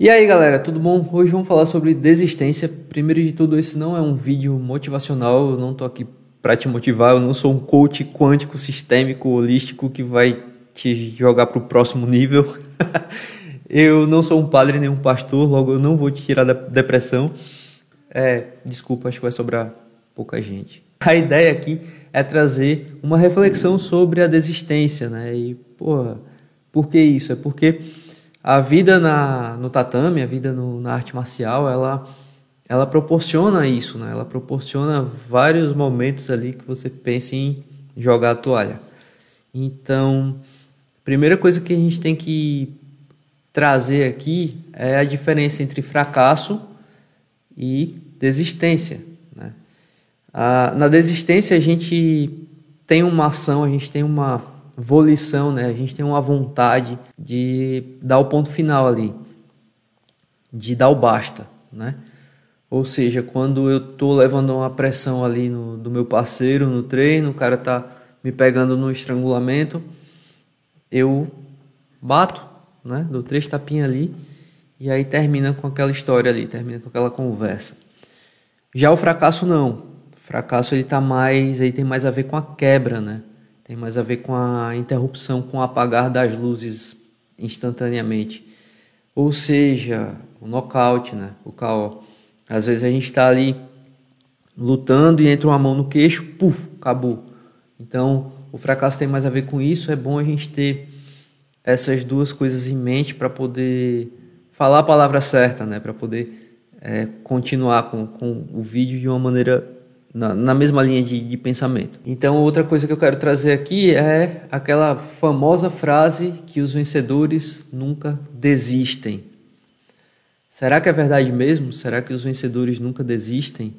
E aí galera, tudo bom? Hoje vamos falar sobre desistência. Primeiro de tudo, esse não é um vídeo motivacional, eu não tô aqui para te motivar, eu não sou um coach quântico, sistêmico, holístico que vai te jogar para o próximo nível. eu não sou um padre nem um pastor, logo eu não vou te tirar da depressão. É, desculpa, acho que vai sobrar pouca gente. A ideia aqui é trazer uma reflexão sobre a desistência, né? E, porra, por que isso? É porque a vida na, no tatame, a vida no, na arte marcial, ela, ela proporciona isso, né? Ela proporciona vários momentos ali que você pensa em jogar a toalha. Então, a primeira coisa que a gente tem que trazer aqui é a diferença entre fracasso e desistência. Né? Ah, na desistência, a gente tem uma ação, a gente tem uma volição, né? A gente tem uma vontade de dar o ponto final ali, de dar o basta, né? Ou seja, quando eu tô levando uma pressão ali no, do meu parceiro no treino, o cara tá me pegando no estrangulamento, eu bato, né? Dou três tapinhas ali e aí termina com aquela história ali, termina com aquela conversa. Já o fracasso não. O fracasso ele tá mais, aí tem mais a ver com a quebra, né? Tem mais a ver com a interrupção, com o apagar das luzes instantaneamente. Ou seja, o nocaute, né? o KO. Às vezes a gente está ali lutando e entra uma mão no queixo, puf, acabou. Então, o fracasso tem mais a ver com isso. É bom a gente ter essas duas coisas em mente para poder falar a palavra certa, né? Para poder é, continuar com, com o vídeo de uma maneira na, na mesma linha de, de pensamento. Então, outra coisa que eu quero trazer aqui é aquela famosa frase que os vencedores nunca desistem. Será que é verdade mesmo? Será que os vencedores nunca desistem?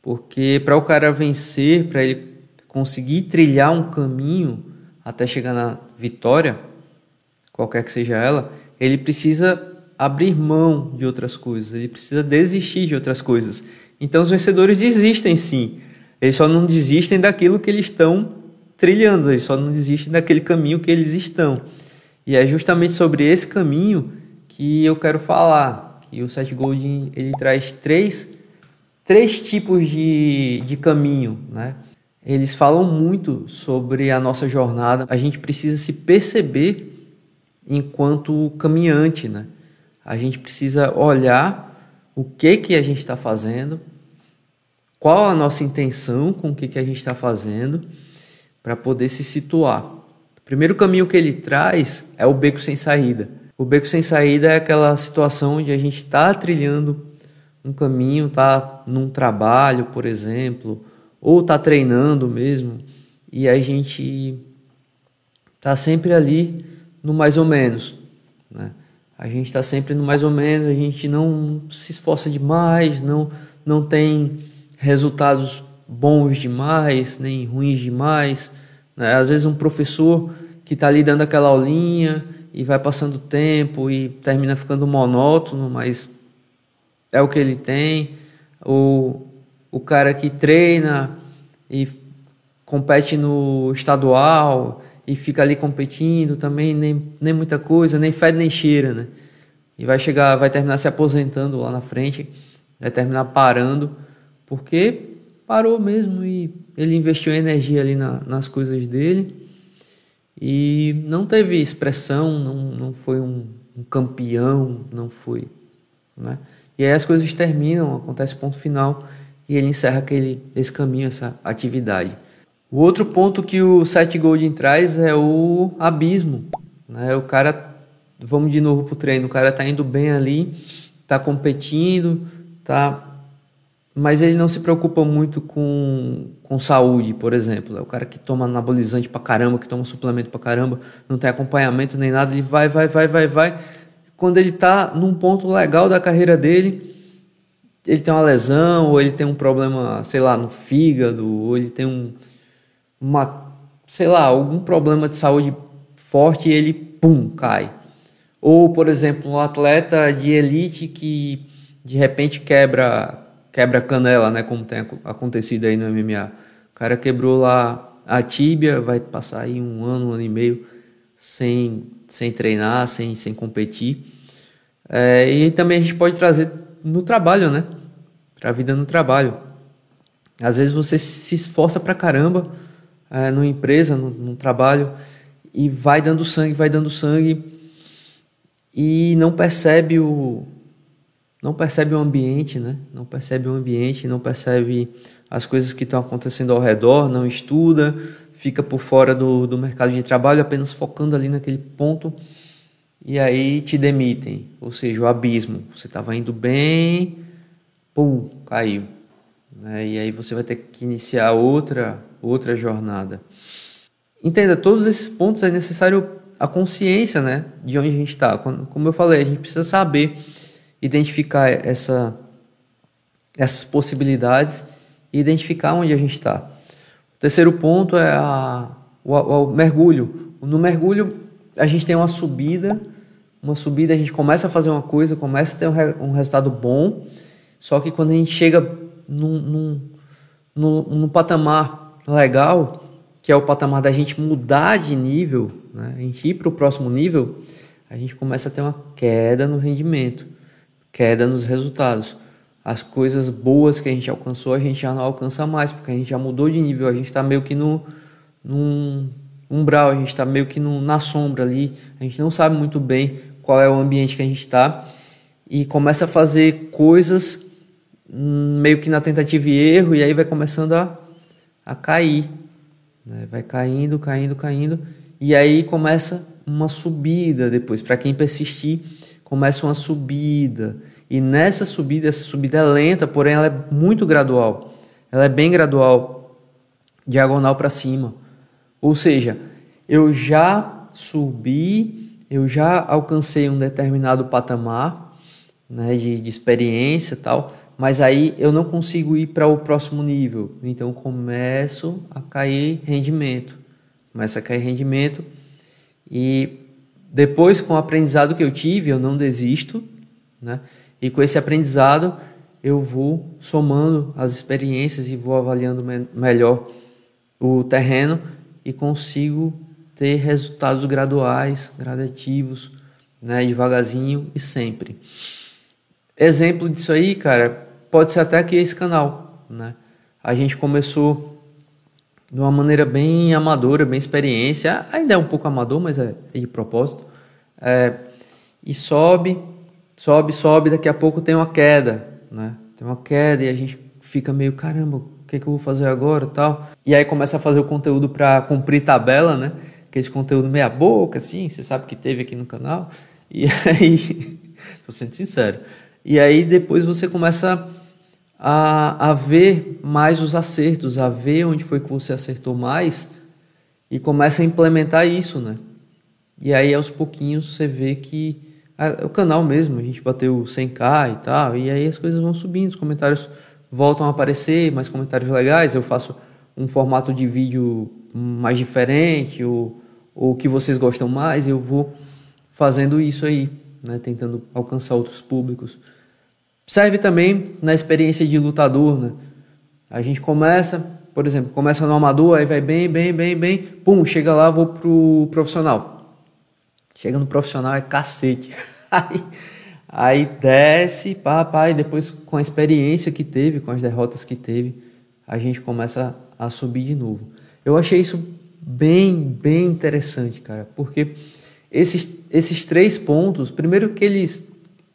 Porque para o cara vencer, para ele conseguir trilhar um caminho até chegar na vitória, qualquer que seja ela, ele precisa abrir mão de outras coisas, ele precisa desistir de outras coisas. Então os vencedores desistem sim. Eles só não desistem daquilo que eles estão trilhando, eles só não desistem daquele caminho que eles estão. E é justamente sobre esse caminho que eu quero falar. Que o Seth Godin ele traz três, três tipos de, de caminho, né? Eles falam muito sobre a nossa jornada. A gente precisa se perceber enquanto caminhante, né? A gente precisa olhar o que que a gente está fazendo, qual a nossa intenção com o que, que a gente está fazendo, para poder se situar. O primeiro caminho que ele traz é o beco sem saída. O beco sem saída é aquela situação onde a gente está trilhando um caminho, está num trabalho, por exemplo, ou está treinando mesmo, e a gente está sempre ali no mais ou menos. Né? A gente está sempre no mais ou menos, a gente não se esforça demais, não, não tem resultados bons demais, nem ruins demais. Né? Às vezes um professor que está ali dando aquela aulinha e vai passando tempo e termina ficando monótono, mas é o que ele tem. O, o cara que treina e compete no estadual e fica ali competindo também, nem, nem muita coisa, nem fede nem cheira, né? E vai chegar, vai terminar se aposentando lá na frente, vai terminar parando, porque parou mesmo e ele investiu energia ali na, nas coisas dele e não teve expressão, não, não foi um, um campeão, não foi, né? E aí as coisas terminam, acontece ponto final e ele encerra aquele, esse caminho, essa atividade. O outro ponto que o Seth Godin traz é o abismo. Né? O cara, vamos de novo para o treino, o cara está indo bem ali, está competindo, tá mas ele não se preocupa muito com, com saúde, por exemplo. É o cara que toma anabolizante pra caramba, que toma suplemento pra caramba, não tem acompanhamento nem nada, ele vai, vai, vai, vai, vai. Quando ele tá num ponto legal da carreira dele, ele tem uma lesão, ou ele tem um problema, sei lá, no fígado, ou ele tem um, uma, sei lá, algum problema de saúde forte e ele, pum, cai. Ou, por exemplo, um atleta de elite que de repente quebra quebra canela, né, como tem acontecido aí no MMA. O cara quebrou lá a tíbia, vai passar aí um ano, um ano e meio sem, sem treinar, sem, sem competir. É, e também a gente pode trazer no trabalho, né? Para a vida no trabalho. Às vezes você se esforça pra caramba é, numa empresa, no, no trabalho, e vai dando sangue, vai dando sangue, e não percebe o, não percebe o ambiente, né? Não percebe o ambiente, não percebe as coisas que estão acontecendo ao redor, não estuda, fica por fora do, do mercado de trabalho, apenas focando ali naquele ponto e aí te demitem, ou seja, o abismo. Você estava indo bem, pum, caiu. Né? E aí você vai ter que iniciar outra, outra jornada. Entenda, todos esses pontos é necessário a consciência né, de onde a gente está. Como eu falei, a gente precisa saber identificar essa, essas possibilidades e identificar onde a gente está. O terceiro ponto é a, o, o, mergulho. No mergulho, a gente tem uma subida, uma subida, a gente começa a fazer uma coisa, começa a ter um, re, um resultado bom, só que quando a gente chega num, num, num, patamar legal, que é o patamar da gente mudar de nível, né? a gente ir para o próximo nível, a gente começa a ter uma queda no rendimento, queda nos resultados as coisas boas que a gente alcançou, a gente já não alcança mais, porque a gente já mudou de nível, a gente está meio que no, num umbral, a gente está meio que no, na sombra ali, a gente não sabe muito bem qual é o ambiente que a gente está e começa a fazer coisas meio que na tentativa e erro, e aí vai começando a, a cair, né? vai caindo, caindo, caindo, e aí começa uma subida depois, para quem persistir, começa uma subida e nessa subida, essa subida é lenta, porém ela é muito gradual. Ela é bem gradual, diagonal para cima. Ou seja, eu já subi, eu já alcancei um determinado patamar né, de, de experiência e tal, mas aí eu não consigo ir para o próximo nível. Então começo a cair rendimento. Começa a cair rendimento e depois com o aprendizado que eu tive, eu não desisto, né? E com esse aprendizado, eu vou somando as experiências e vou avaliando me melhor o terreno e consigo ter resultados graduais, gradativos, né, devagarzinho e sempre. Exemplo disso aí, cara, pode ser até aqui esse canal, né? A gente começou de uma maneira bem amadora, bem experiência, ainda é um pouco amador, mas é, é de propósito. É, e sobe, sobe, sobe, daqui a pouco tem uma queda, né? Tem uma queda e a gente fica meio, caramba, o que, é que eu vou fazer agora tal. E aí começa a fazer o conteúdo para cumprir tabela, né? Aquele conteúdo meia boca, assim, você sabe que teve aqui no canal. E aí, tô sendo sincero. E aí depois você começa a, a ver mais os acertos, a ver onde foi que você acertou mais e começa a implementar isso, né? E aí aos pouquinhos você vê que o canal mesmo, a gente bateu 100k e tal, e aí as coisas vão subindo, os comentários voltam a aparecer, mais comentários legais, eu faço um formato de vídeo mais diferente, ou o que vocês gostam mais, eu vou fazendo isso aí, né, tentando alcançar outros públicos. Serve também na experiência de lutador, né? A gente começa, por exemplo, começa no amador, aí vai bem, bem, bem, bem, pum, chega lá, vou pro profissional. Chega no profissional é cacete. aí, aí desce, e depois com a experiência que teve, com as derrotas que teve, a gente começa a subir de novo. Eu achei isso bem, bem interessante, cara, porque esses, esses três pontos, primeiro que eles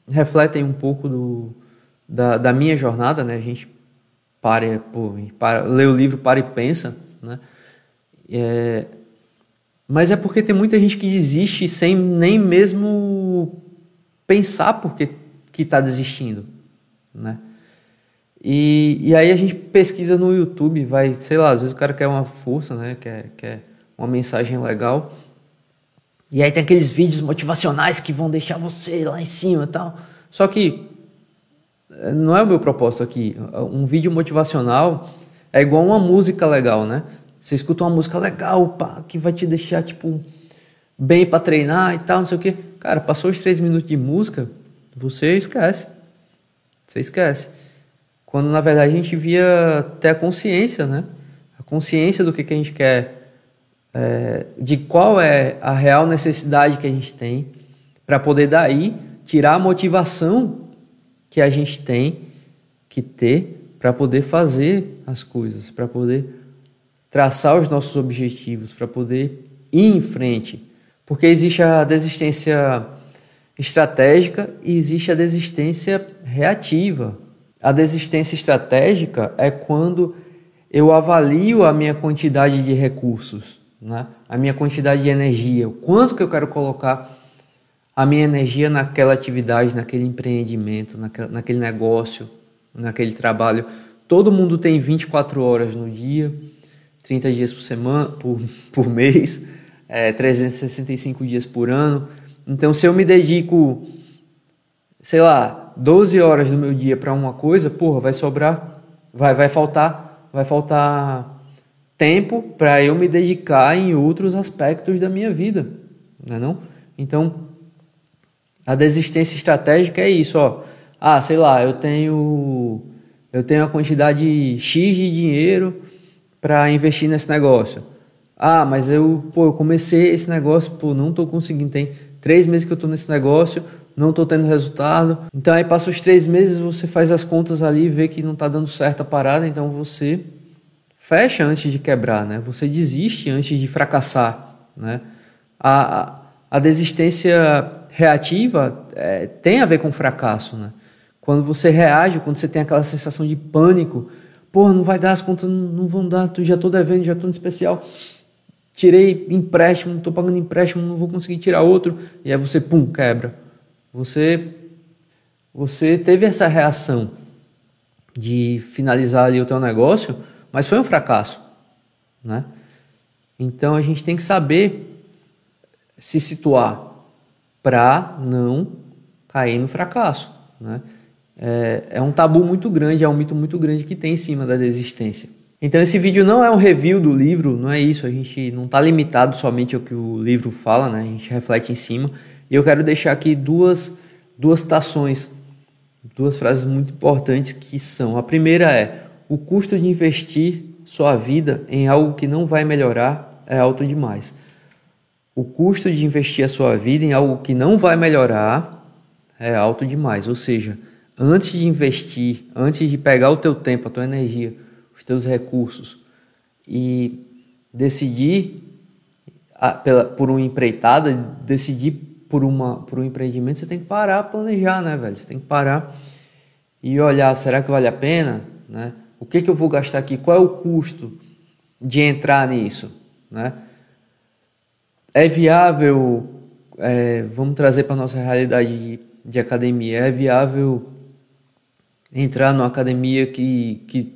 refletem um pouco do, da, da minha jornada, né? A gente para, pô, para, lê o livro, para e pensa, né? É, mas é porque tem muita gente que desiste sem nem mesmo pensar porque que está desistindo, né? E, e aí a gente pesquisa no YouTube, vai, sei lá, às vezes o cara quer uma força, né? Quer, quer uma mensagem legal. E aí tem aqueles vídeos motivacionais que vão deixar você lá em cima e tal. Só que não é o meu propósito aqui. Um vídeo motivacional é igual uma música legal, né? Você escuta uma música legal, pá, que vai te deixar, tipo, bem para treinar e tal, não sei o quê. Cara, passou os três minutos de música, você esquece. Você esquece. Quando na verdade a gente via ter a consciência, né? A consciência do que, que a gente quer, é, de qual é a real necessidade que a gente tem, para poder daí tirar a motivação que a gente tem que ter para poder fazer as coisas, para poder traçar os nossos objetivos, para poder ir em frente. Porque existe a desistência estratégica e existe a desistência reativa. A desistência estratégica é quando eu avalio a minha quantidade de recursos, né? a minha quantidade de energia, o quanto que eu quero colocar a minha energia naquela atividade, naquele empreendimento, naquele negócio, naquele trabalho. Todo mundo tem 24 horas no dia, 30 dias por semana, por, por mês, é, 365 dias por ano. Então, se eu me dedico, sei lá, 12 horas do meu dia para uma coisa, porra, vai sobrar, vai, vai faltar, vai faltar tempo para eu me dedicar em outros aspectos da minha vida, não é não? Então, a desistência estratégica é isso, ó. Ah, sei lá, eu tenho eu tenho a quantidade X de dinheiro para investir nesse negócio. Ah, mas eu, pô, eu comecei esse negócio, pô, não tô conseguindo. Tem três meses que eu tô nesse negócio, não tô tendo resultado. Então aí passa os três meses, você faz as contas ali, vê que não tá dando certo a parada, então você fecha antes de quebrar, né? Você desiste antes de fracassar, né? A, a, a desistência reativa é, tem a ver com fracasso, né? Quando você reage, quando você tem aquela sensação de pânico, pô, não vai dar, as contas não vão dar, já estou devendo, já estou no especial, tirei empréstimo, estou pagando empréstimo, não vou conseguir tirar outro, e aí você, pum, quebra. Você, você teve essa reação de finalizar ali o teu negócio, mas foi um fracasso, né? Então a gente tem que saber se situar para não cair no fracasso. Né? É, é, um tabu muito grande, é um mito muito grande que tem em cima da desistência. Então esse vídeo não é um review do livro, não é isso, a gente não está limitado somente ao que o livro fala, né? a gente reflete em cima. E eu quero deixar aqui duas, duas citações, duas frases muito importantes que são: a primeira é, o custo de investir sua vida em algo que não vai melhorar é alto demais o custo de investir a sua vida em algo que não vai melhorar é alto demais. Ou seja, antes de investir, antes de pegar o teu tempo, a tua energia, os teus recursos e decidir a, pela, por uma empreitada, decidir por, uma, por um empreendimento, você tem que parar, planejar, né, velho? Você tem que parar e olhar, será que vale a pena, né? O que, que eu vou gastar aqui? Qual é o custo de entrar nisso, né? É viável, é, vamos trazer para nossa realidade de, de, academia, é viável entrar numa academia que, que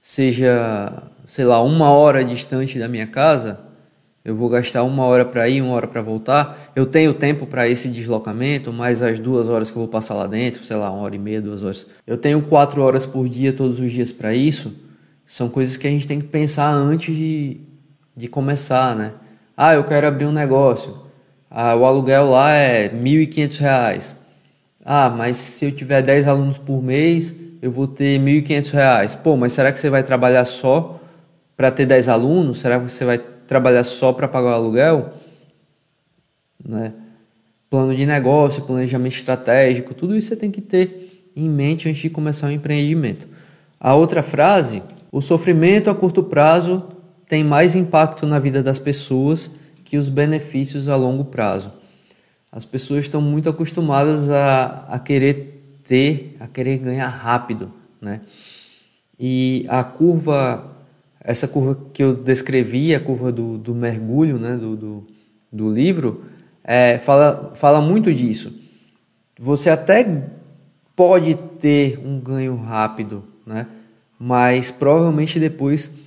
seja, sei lá, uma hora distante da minha casa? Eu vou gastar uma hora para ir, uma hora para voltar. Eu tenho tempo para esse deslocamento, mais as duas horas que eu vou passar lá dentro, sei lá, uma hora e meia, duas horas. Eu tenho quatro horas por dia, todos os dias para isso. São coisas que a gente tem que pensar antes de, de começar, né? Ah, eu quero abrir um negócio. Ah, o aluguel lá é R$ 1.500. Ah, mas se eu tiver 10 alunos por mês, eu vou ter R$ 1.500. Pô, mas será que você vai trabalhar só para ter 10 alunos? Será que você vai trabalhar só para pagar o aluguel? Né? Plano de negócio, planejamento estratégico, tudo isso você tem que ter em mente antes de começar um empreendimento. A outra frase, o sofrimento a curto prazo tem mais impacto na vida das pessoas que os benefícios a longo prazo. As pessoas estão muito acostumadas a, a querer ter, a querer ganhar rápido, né? E a curva, essa curva que eu descrevi, a curva do, do mergulho, né, do, do, do livro, é, fala, fala muito disso. Você até pode ter um ganho rápido, né? Mas provavelmente depois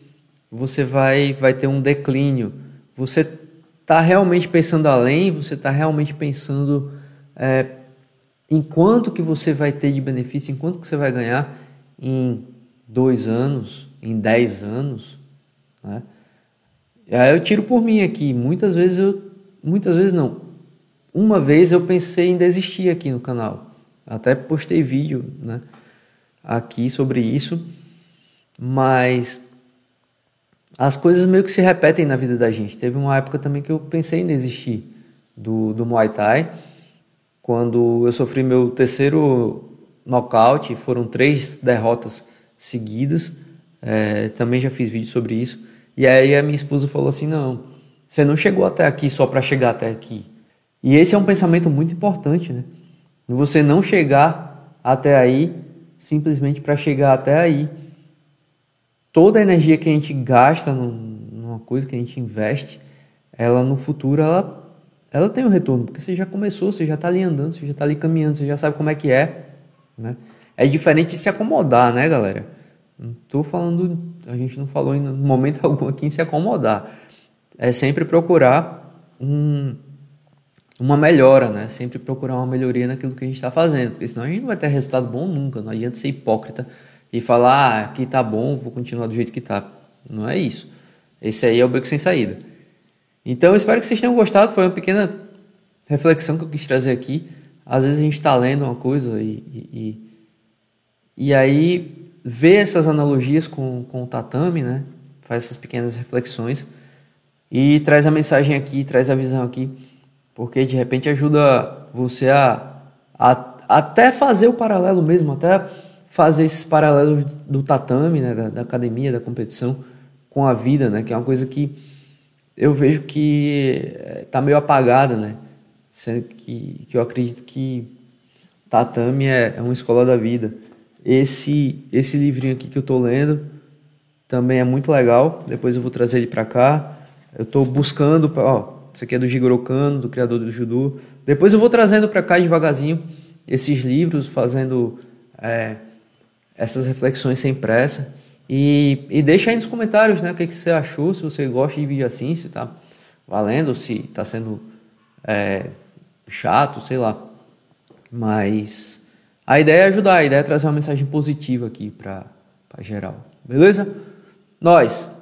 você vai, vai ter um declínio. Você está realmente pensando além, você está realmente pensando é, em quanto que você vai ter de benefício, em quanto que você vai ganhar em dois anos, em dez anos. Né? Aí eu tiro por mim aqui. Muitas vezes eu. Muitas vezes não. Uma vez eu pensei em desistir aqui no canal. Até postei vídeo né, aqui sobre isso. Mas as coisas meio que se repetem na vida da gente. Teve uma época também que eu pensei em desistir do, do Muay Thai quando eu sofri meu terceiro nocaute, foram três derrotas seguidas. É, também já fiz vídeo sobre isso. E aí a minha esposa falou assim: não, você não chegou até aqui só para chegar até aqui. E esse é um pensamento muito importante, né? Você não chegar até aí simplesmente para chegar até aí. Toda a energia que a gente gasta numa coisa que a gente investe, ela no futuro ela ela tem um retorno, porque você já começou, você já está ali andando, você já está ali caminhando, você já sabe como é que é, né? É diferente de se acomodar, né, galera? Estou falando, a gente não falou em momento algum aqui em se acomodar. É sempre procurar um, uma melhora, né? Sempre procurar uma melhoria naquilo que a gente está fazendo, porque senão a gente não vai ter resultado bom nunca. Não adianta ser hipócrita e falar, ah, tá bom, vou continuar do jeito que tá. Não é isso. Esse aí é o beco sem saída. Então eu espero que vocês tenham gostado. Foi uma pequena reflexão que eu quis trazer aqui. Às vezes a gente está lendo uma coisa e, e, e aí vê essas analogias com, com o tatame, né? Faz essas pequenas reflexões e traz a mensagem aqui, traz a visão aqui, porque de repente ajuda você a, a até fazer o paralelo mesmo, até fazer esses paralelos do tatame, né? da, da academia, da competição com a vida, né? Que é uma coisa que eu vejo que está eh, meio apagada, né? Sendo que, que eu acredito que tatame é, é uma escola da vida. Esse, esse livrinho aqui que eu estou lendo também é muito legal. Depois eu vou trazer ele para cá. Eu estou buscando, ó, isso aqui é do Jigoro Kano, do criador do judô. Depois eu vou trazendo para cá devagarzinho esses livros, fazendo é, essas reflexões sem pressa. E, e deixa aí nos comentários né, o que, que você achou, se você gosta de vídeo assim, se está valendo, se está sendo é, chato, sei lá. Mas a ideia é ajudar, a ideia é trazer uma mensagem positiva aqui para geral. Beleza? Nós!